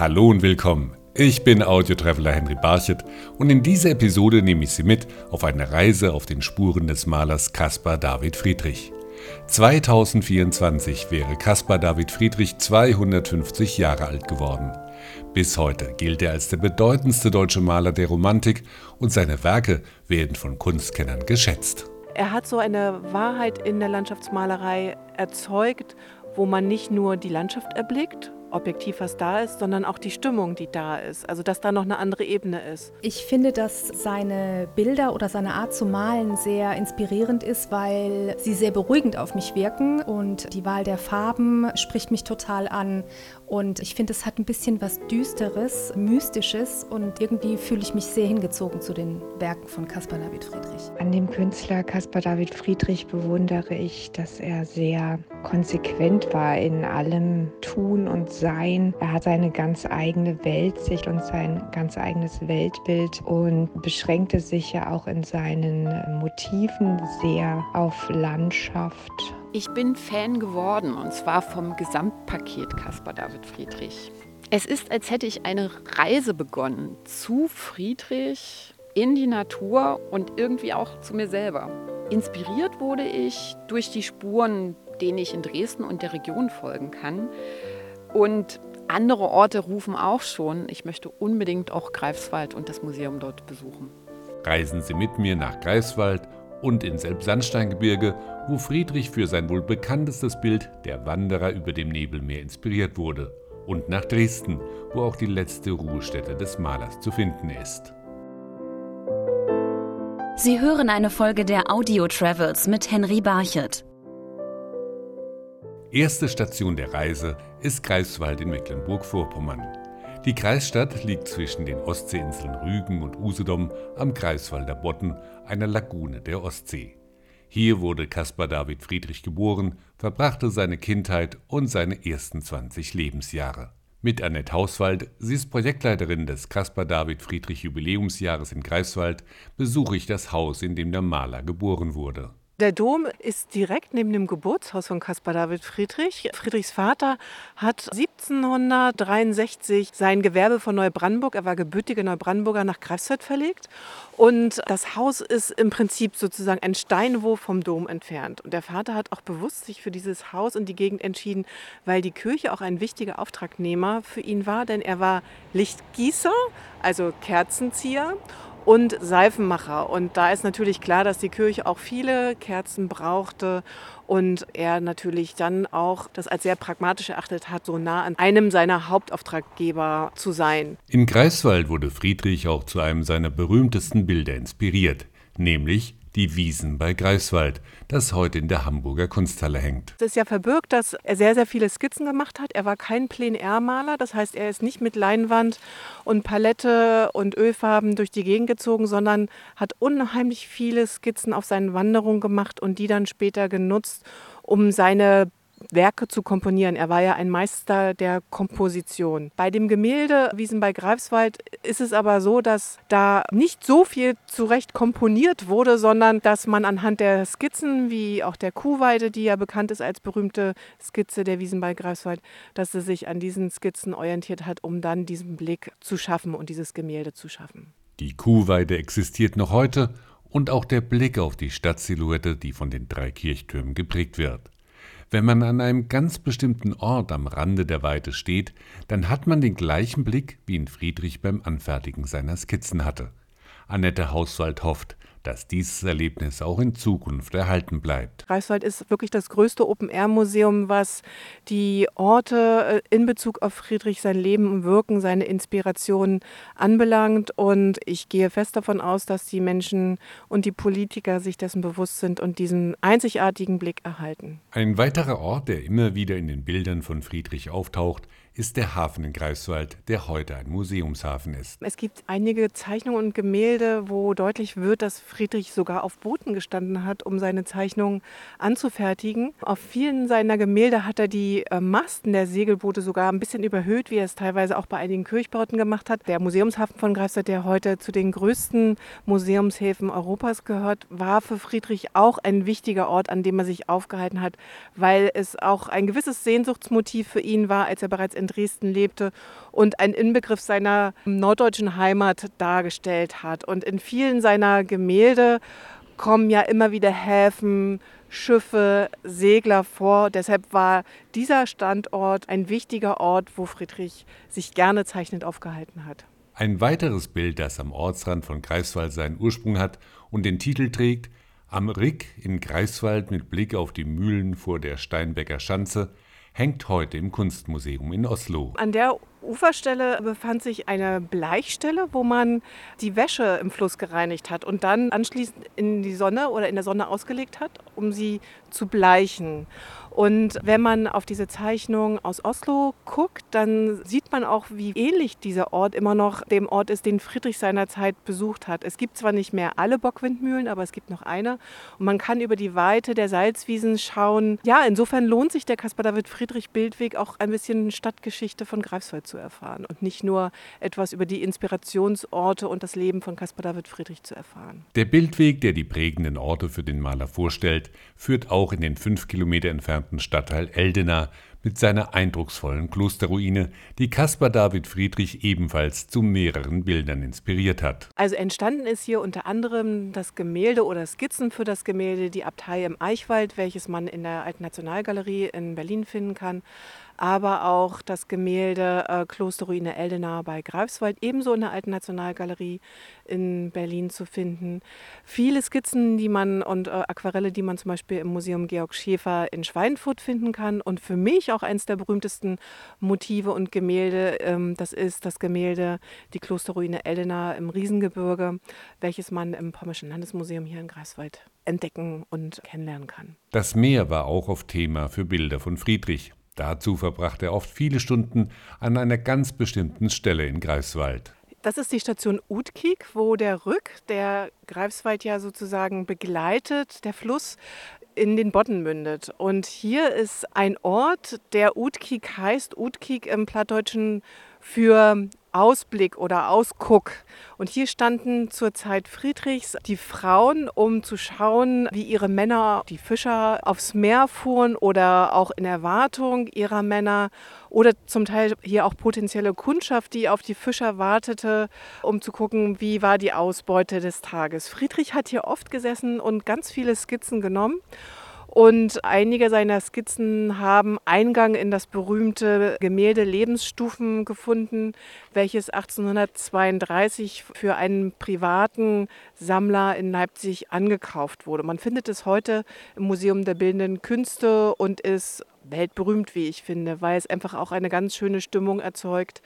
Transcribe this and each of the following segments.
Hallo und willkommen. Ich bin Audiotraveler Henry Barchet und in dieser Episode nehme ich Sie mit auf eine Reise auf den Spuren des Malers Caspar David Friedrich. 2024 wäre Caspar David Friedrich 250 Jahre alt geworden. Bis heute gilt er als der bedeutendste deutsche Maler der Romantik und seine Werke werden von Kunstkennern geschätzt. Er hat so eine Wahrheit in der Landschaftsmalerei erzeugt, wo man nicht nur die Landschaft erblickt objektiv, was da ist, sondern auch die Stimmung, die da ist. Also dass da noch eine andere Ebene ist. Ich finde, dass seine Bilder oder seine Art zu malen sehr inspirierend ist, weil sie sehr beruhigend auf mich wirken und die Wahl der Farben spricht mich total an. Und ich finde, es hat ein bisschen was Düsteres, Mystisches und irgendwie fühle ich mich sehr hingezogen zu den Werken von Caspar David Friedrich. An dem Künstler Caspar David Friedrich bewundere ich, dass er sehr konsequent war in allem Tun und sein. Er hat eine ganz eigene Weltsicht und sein ganz eigenes Weltbild und beschränkte sich ja auch in seinen Motiven sehr auf Landschaft. Ich bin Fan geworden und zwar vom Gesamtpaket Caspar David Friedrich. Es ist, als hätte ich eine Reise begonnen zu Friedrich in die Natur und irgendwie auch zu mir selber. Inspiriert wurde ich durch die Spuren, denen ich in Dresden und der Region folgen kann. Und andere Orte rufen auch schon, ich möchte unbedingt auch Greifswald und das Museum dort besuchen. Reisen Sie mit mir nach Greifswald und ins Elbsandsteingebirge, wo Friedrich für sein wohl bekanntestes Bild Der Wanderer über dem Nebelmeer inspiriert wurde, und nach Dresden, wo auch die letzte Ruhestätte des Malers zu finden ist. Sie hören eine Folge der Audio Travels mit Henry Barchet. Erste Station der Reise ist Greifswald in Mecklenburg-Vorpommern. Die Kreisstadt liegt zwischen den Ostseeinseln Rügen und Usedom am Greifswalder Bodden, einer Lagune der Ostsee. Hier wurde Caspar David Friedrich geboren, verbrachte seine Kindheit und seine ersten 20 Lebensjahre. Mit Annette Hauswald, sie ist Projektleiterin des Caspar David Friedrich Jubiläumsjahres in Greifswald, besuche ich das Haus, in dem der Maler geboren wurde. Der Dom ist direkt neben dem Geburtshaus von Caspar David Friedrich. Friedrichs Vater hat 1763 sein Gewerbe von Neubrandenburg, er war gebürtiger Neubrandenburger, nach Greifswald verlegt. Und das Haus ist im Prinzip sozusagen ein Steinwurf vom Dom entfernt. Und der Vater hat auch bewusst sich für dieses Haus und die Gegend entschieden, weil die Kirche auch ein wichtiger Auftragnehmer für ihn war, denn er war Lichtgießer, also Kerzenzieher und Seifenmacher. Und da ist natürlich klar, dass die Kirche auch viele Kerzen brauchte und er natürlich dann auch das als sehr pragmatisch erachtet hat, so nah an einem seiner Hauptauftraggeber zu sein. In Greifswald wurde Friedrich auch zu einem seiner berühmtesten Bilder inspiriert, nämlich die Wiesen bei Greifswald, das heute in der Hamburger Kunsthalle hängt. Es ist ja verbirgt, dass er sehr, sehr viele Skizzen gemacht hat. Er war kein Plein-Air-Maler, das heißt, er ist nicht mit Leinwand und Palette und Ölfarben durch die Gegend gezogen, sondern hat unheimlich viele Skizzen auf seinen Wanderungen gemacht und die dann später genutzt, um seine Werke zu komponieren. Er war ja ein Meister der Komposition. Bei dem Gemälde Wiesen bei Greifswald ist es aber so, dass da nicht so viel zurecht komponiert wurde, sondern dass man anhand der Skizzen, wie auch der Kuhweide, die ja bekannt ist als berühmte Skizze der Wiesen bei Greifswald, dass er sich an diesen Skizzen orientiert hat, um dann diesen Blick zu schaffen und dieses Gemälde zu schaffen. Die Kuhweide existiert noch heute und auch der Blick auf die Stadtsilhouette, die von den drei Kirchtürmen geprägt wird. Wenn man an einem ganz bestimmten Ort am Rande der Weite steht, dann hat man den gleichen Blick, wie ihn Friedrich beim Anfertigen seiner Skizzen hatte. Annette Hauswald hofft, dass dieses Erlebnis auch in Zukunft erhalten bleibt. Greifswald ist wirklich das größte Open-Air-Museum, was die Orte äh, in Bezug auf Friedrich, sein Leben und Wirken, seine Inspirationen anbelangt. Und ich gehe fest davon aus, dass die Menschen und die Politiker sich dessen bewusst sind und diesen einzigartigen Blick erhalten. Ein weiterer Ort, der immer wieder in den Bildern von Friedrich auftaucht, ist der Hafen in Greifswald, der heute ein Museumshafen ist. Es gibt einige Zeichnungen und Gemälde, wo deutlich wird, dass Friedrich sogar auf Booten gestanden hat, um seine Zeichnungen anzufertigen. Auf vielen seiner Gemälde hat er die äh, Masten der Segelboote sogar ein bisschen überhöht, wie er es teilweise auch bei einigen Kirchbauten gemacht hat. Der Museumshafen von Greifswald, der heute zu den größten Museumshäfen Europas gehört, war für Friedrich auch ein wichtiger Ort, an dem er sich aufgehalten hat, weil es auch ein gewisses Sehnsuchtsmotiv für ihn war, als er bereits in Dresden lebte und ein Inbegriff seiner norddeutschen Heimat dargestellt hat. Und in vielen seiner Gemälde kommen ja immer wieder Häfen, Schiffe, Segler vor. Deshalb war dieser Standort ein wichtiger Ort, wo Friedrich sich gerne zeichnend aufgehalten hat. Ein weiteres Bild, das am Ortsrand von Greifswald seinen Ursprung hat und den Titel trägt Am Rick in Greifswald mit Blick auf die Mühlen vor der Steinbecker Schanze, hängt heute im Kunstmuseum in Oslo. An der Uferstelle befand sich eine Bleichstelle, wo man die Wäsche im Fluss gereinigt hat und dann anschließend in die Sonne oder in der Sonne ausgelegt hat, um sie zu bleichen. Und wenn man auf diese Zeichnung aus Oslo guckt, dann sieht man auch, wie ähnlich dieser Ort immer noch dem Ort ist, den Friedrich seinerzeit besucht hat. Es gibt zwar nicht mehr alle Bockwindmühlen, aber es gibt noch eine. Und man kann über die Weite der Salzwiesen schauen. Ja, insofern lohnt sich der Caspar David Friedrich Bildweg auch ein bisschen Stadtgeschichte von Greifswald zu erfahren und nicht nur etwas über die Inspirationsorte und das Leben von Caspar David Friedrich zu erfahren. Der Bildweg, der die prägenden Orte für den Maler vorstellt, führt auch in den fünf Kilometer entfernten Stadtteil Eldena mit seiner eindrucksvollen Klosterruine, die Caspar David Friedrich ebenfalls zu mehreren Bildern inspiriert hat. Also entstanden ist hier unter anderem das Gemälde oder Skizzen für das Gemälde Die Abtei im Eichwald, welches man in der Alten Nationalgalerie in Berlin finden kann aber auch das Gemälde äh, Klosterruine Eldena bei Greifswald, ebenso in der Alten Nationalgalerie in Berlin zu finden. Viele Skizzen, die man und äh, Aquarelle, die man zum Beispiel im Museum Georg Schäfer in Schweinfurt finden kann. Und für mich auch eines der berühmtesten Motive und Gemälde, ähm, das ist das Gemälde Die Klosterruine Eldena im Riesengebirge, welches man im Pommerschen Landesmuseum hier in Greifswald entdecken und kennenlernen kann. Das Meer war auch auf Thema für Bilder von Friedrich. Dazu verbrachte er oft viele Stunden an einer ganz bestimmten Stelle in Greifswald. Das ist die Station Utkik, wo der Rück, der Greifswald ja sozusagen begleitet, der Fluss in den Bodden mündet. Und hier ist ein Ort, der Utkik heißt, Utkik im Plattdeutschen für Ausblick oder Ausguck. Und hier standen zur Zeit Friedrichs die Frauen, um zu schauen, wie ihre Männer, die Fischer, aufs Meer fuhren oder auch in Erwartung ihrer Männer oder zum Teil hier auch potenzielle Kundschaft, die auf die Fischer wartete, um zu gucken, wie war die Ausbeute des Tages. Friedrich hat hier oft gesessen und ganz viele Skizzen genommen. Und einige seiner Skizzen haben Eingang in das berühmte Gemälde Lebensstufen gefunden, welches 1832 für einen privaten Sammler in Leipzig angekauft wurde. Man findet es heute im Museum der Bildenden Künste und ist weltberühmt, wie ich finde, weil es einfach auch eine ganz schöne Stimmung erzeugt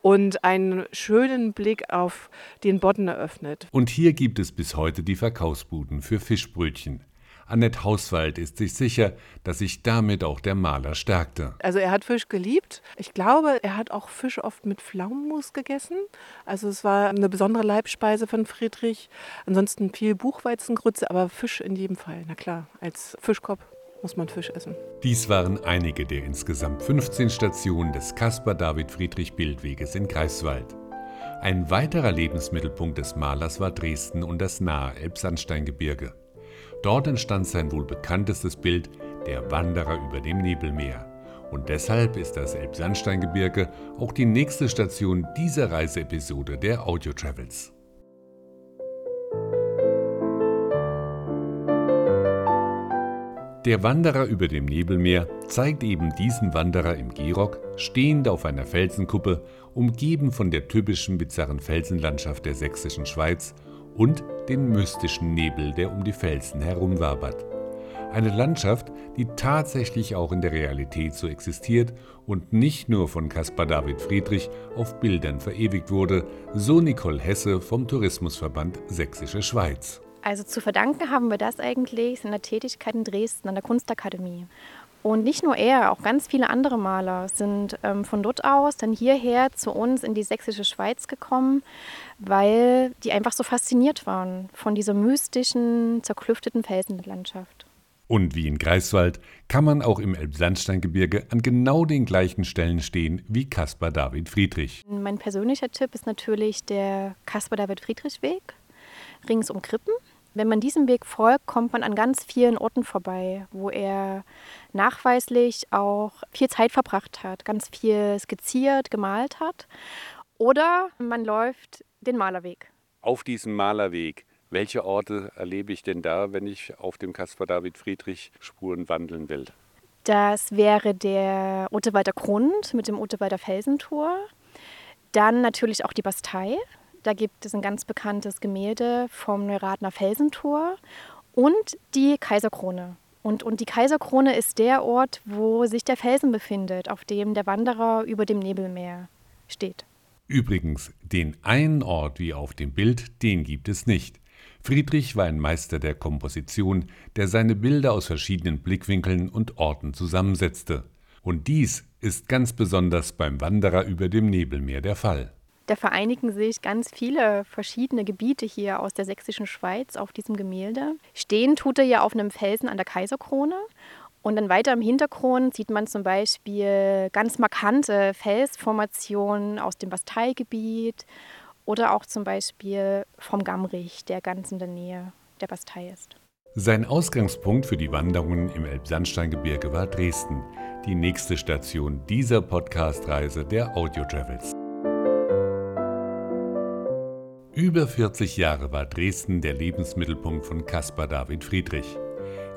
und einen schönen Blick auf den Bodden eröffnet. Und hier gibt es bis heute die Verkaufsbuden für Fischbrötchen. Annette Hauswald ist sich sicher, dass sich damit auch der Maler stärkte. Also er hat Fisch geliebt. Ich glaube, er hat auch Fisch oft mit Pflaumenmus gegessen. Also es war eine besondere Leibspeise von Friedrich. Ansonsten viel Buchweizengrütze, aber Fisch in jedem Fall. Na klar, als Fischkopf muss man Fisch essen. Dies waren einige der insgesamt 15 Stationen des Caspar David Friedrich Bildweges in Greifswald. Ein weiterer Lebensmittelpunkt des Malers war Dresden und das nahe Elbsandsteingebirge. Dort entstand sein wohl bekanntestes Bild Der Wanderer über dem Nebelmeer. Und deshalb ist das Elbsandsteingebirge auch die nächste Station dieser Reiseepisode der Audio Travels. Der Wanderer über dem Nebelmeer zeigt eben diesen Wanderer im Gehrock, stehend auf einer Felsenkuppe, umgeben von der typischen bizarren Felsenlandschaft der sächsischen Schweiz und den mystischen Nebel, der um die Felsen herumwabert. Eine Landschaft, die tatsächlich auch in der Realität so existiert und nicht nur von Caspar David Friedrich auf Bildern verewigt wurde, so Nicole Hesse vom Tourismusverband Sächsische Schweiz. Also zu verdanken haben wir das eigentlich in der Tätigkeit in Dresden an der Kunstakademie. Und nicht nur er, auch ganz viele andere Maler sind ähm, von dort aus dann hierher zu uns in die sächsische Schweiz gekommen, weil die einfach so fasziniert waren von dieser mystischen, zerklüfteten Felsenlandschaft. Und wie in Greifswald kann man auch im Elbsandsteingebirge an genau den gleichen Stellen stehen wie Caspar David Friedrich. Mein persönlicher Tipp ist natürlich der Caspar David Friedrich Weg rings um Krippen Wenn man diesem Weg folgt, kommt man an ganz vielen Orten vorbei, wo er nachweislich auch viel Zeit verbracht hat, ganz viel skizziert, gemalt hat. Oder man läuft den Malerweg. Auf diesem Malerweg, welche Orte erlebe ich denn da, wenn ich auf dem Caspar David Friedrich Spuren wandeln will? Das wäre der Ottewalder Grund mit dem Ottewalder Felsentor. Dann natürlich auch die Bastei. Da gibt es ein ganz bekanntes Gemälde vom Neuratner Felsentor und die Kaiserkrone. Und, und die Kaiserkrone ist der Ort, wo sich der Felsen befindet, auf dem der Wanderer über dem Nebelmeer steht. Übrigens, den einen Ort wie auf dem Bild, den gibt es nicht. Friedrich war ein Meister der Komposition, der seine Bilder aus verschiedenen Blickwinkeln und Orten zusammensetzte. Und dies ist ganz besonders beim Wanderer über dem Nebelmeer der Fall. Da vereinigen sich ganz viele verschiedene Gebiete hier aus der sächsischen Schweiz auf diesem Gemälde. Stehen tut er ja auf einem Felsen an der Kaiserkrone. Und dann weiter im Hintergrund sieht man zum Beispiel ganz markante Felsformationen aus dem Basteigebiet oder auch zum Beispiel vom Gamrich, der ganz in der Nähe der Bastei ist. Sein Ausgangspunkt für die Wanderungen im Elbsandsteingebirge war Dresden, die nächste Station dieser Podcast-Reise der Audio Travels. Über 40 Jahre war Dresden der Lebensmittelpunkt von Caspar David Friedrich.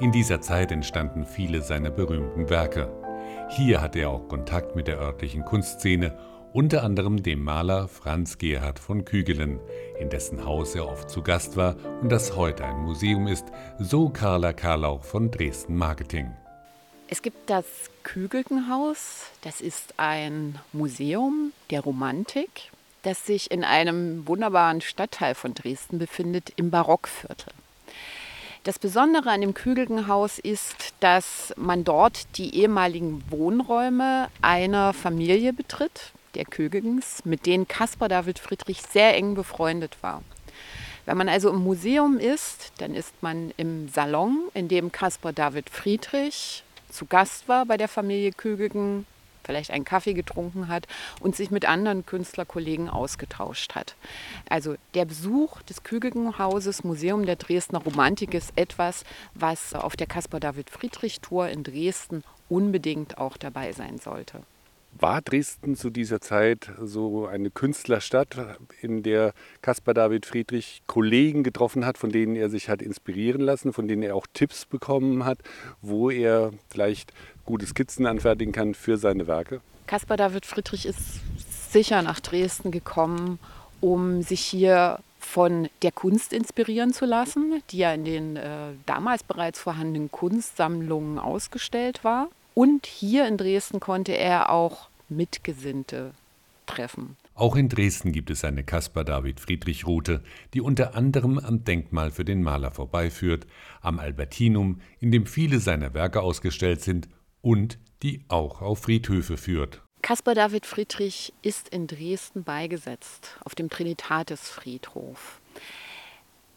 In dieser Zeit entstanden viele seiner berühmten Werke. Hier hatte er auch Kontakt mit der örtlichen Kunstszene unter anderem dem Maler Franz Gerhard von Kügelen, in dessen Haus er oft zu Gast war und das heute ein Museum ist, so Carla Karlauch von Dresden Marketing. Es gibt das Kügelgenhaus, das ist ein Museum der Romantik, das sich in einem wunderbaren Stadtteil von Dresden befindet, im Barockviertel. Das Besondere an dem Kügelgenhaus ist, dass man dort die ehemaligen Wohnräume einer Familie betritt, der Kögigens, mit denen Caspar David Friedrich sehr eng befreundet war. Wenn man also im Museum ist, dann ist man im Salon, in dem Caspar David Friedrich zu Gast war bei der Familie Kögigen, vielleicht einen Kaffee getrunken hat und sich mit anderen Künstlerkollegen ausgetauscht hat. Also der Besuch des Kögigenhauses Museum der Dresdner Romantik ist etwas, was auf der Caspar David Friedrich Tour in Dresden unbedingt auch dabei sein sollte. War Dresden zu dieser Zeit so eine Künstlerstadt, in der Caspar David Friedrich Kollegen getroffen hat, von denen er sich hat inspirieren lassen, von denen er auch Tipps bekommen hat, wo er vielleicht gute Skizzen anfertigen kann für seine Werke? Caspar David Friedrich ist sicher nach Dresden gekommen, um sich hier von der Kunst inspirieren zu lassen, die ja in den äh, damals bereits vorhandenen Kunstsammlungen ausgestellt war. Und hier in Dresden konnte er auch Mitgesinnte treffen. Auch in Dresden gibt es eine Caspar David Friedrich Route, die unter anderem am Denkmal für den Maler vorbeiführt, am Albertinum, in dem viele seiner Werke ausgestellt sind und die auch auf Friedhöfe führt. Caspar David Friedrich ist in Dresden beigesetzt, auf dem Trinitatisfriedhof.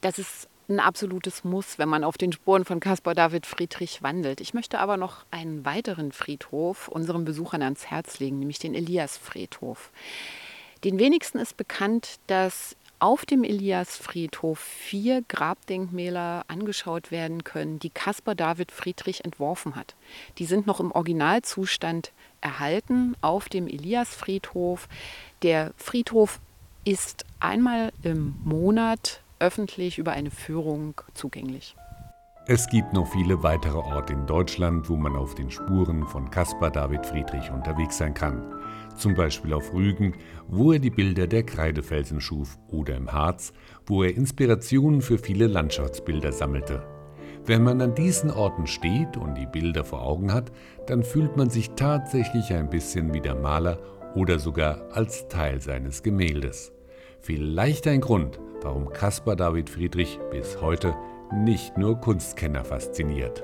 Das ist ein absolutes Muss, wenn man auf den Spuren von Caspar David Friedrich wandelt. Ich möchte aber noch einen weiteren Friedhof unseren Besuchern ans Herz legen, nämlich den Elias-Friedhof. Den wenigsten ist bekannt, dass auf dem Elias-Friedhof vier Grabdenkmäler angeschaut werden können, die Caspar David Friedrich entworfen hat. Die sind noch im Originalzustand erhalten auf dem Elias-Friedhof. Der Friedhof ist einmal im Monat öffentlich über eine Führung zugänglich. Es gibt noch viele weitere Orte in Deutschland, wo man auf den Spuren von Caspar David Friedrich unterwegs sein kann. Zum Beispiel auf Rügen, wo er die Bilder der Kreidefelsen schuf, oder im Harz, wo er Inspirationen für viele Landschaftsbilder sammelte. Wenn man an diesen Orten steht und die Bilder vor Augen hat, dann fühlt man sich tatsächlich ein bisschen wie der Maler oder sogar als Teil seines Gemäldes. Vielleicht ein Grund, warum Caspar David Friedrich bis heute nicht nur Kunstkenner fasziniert.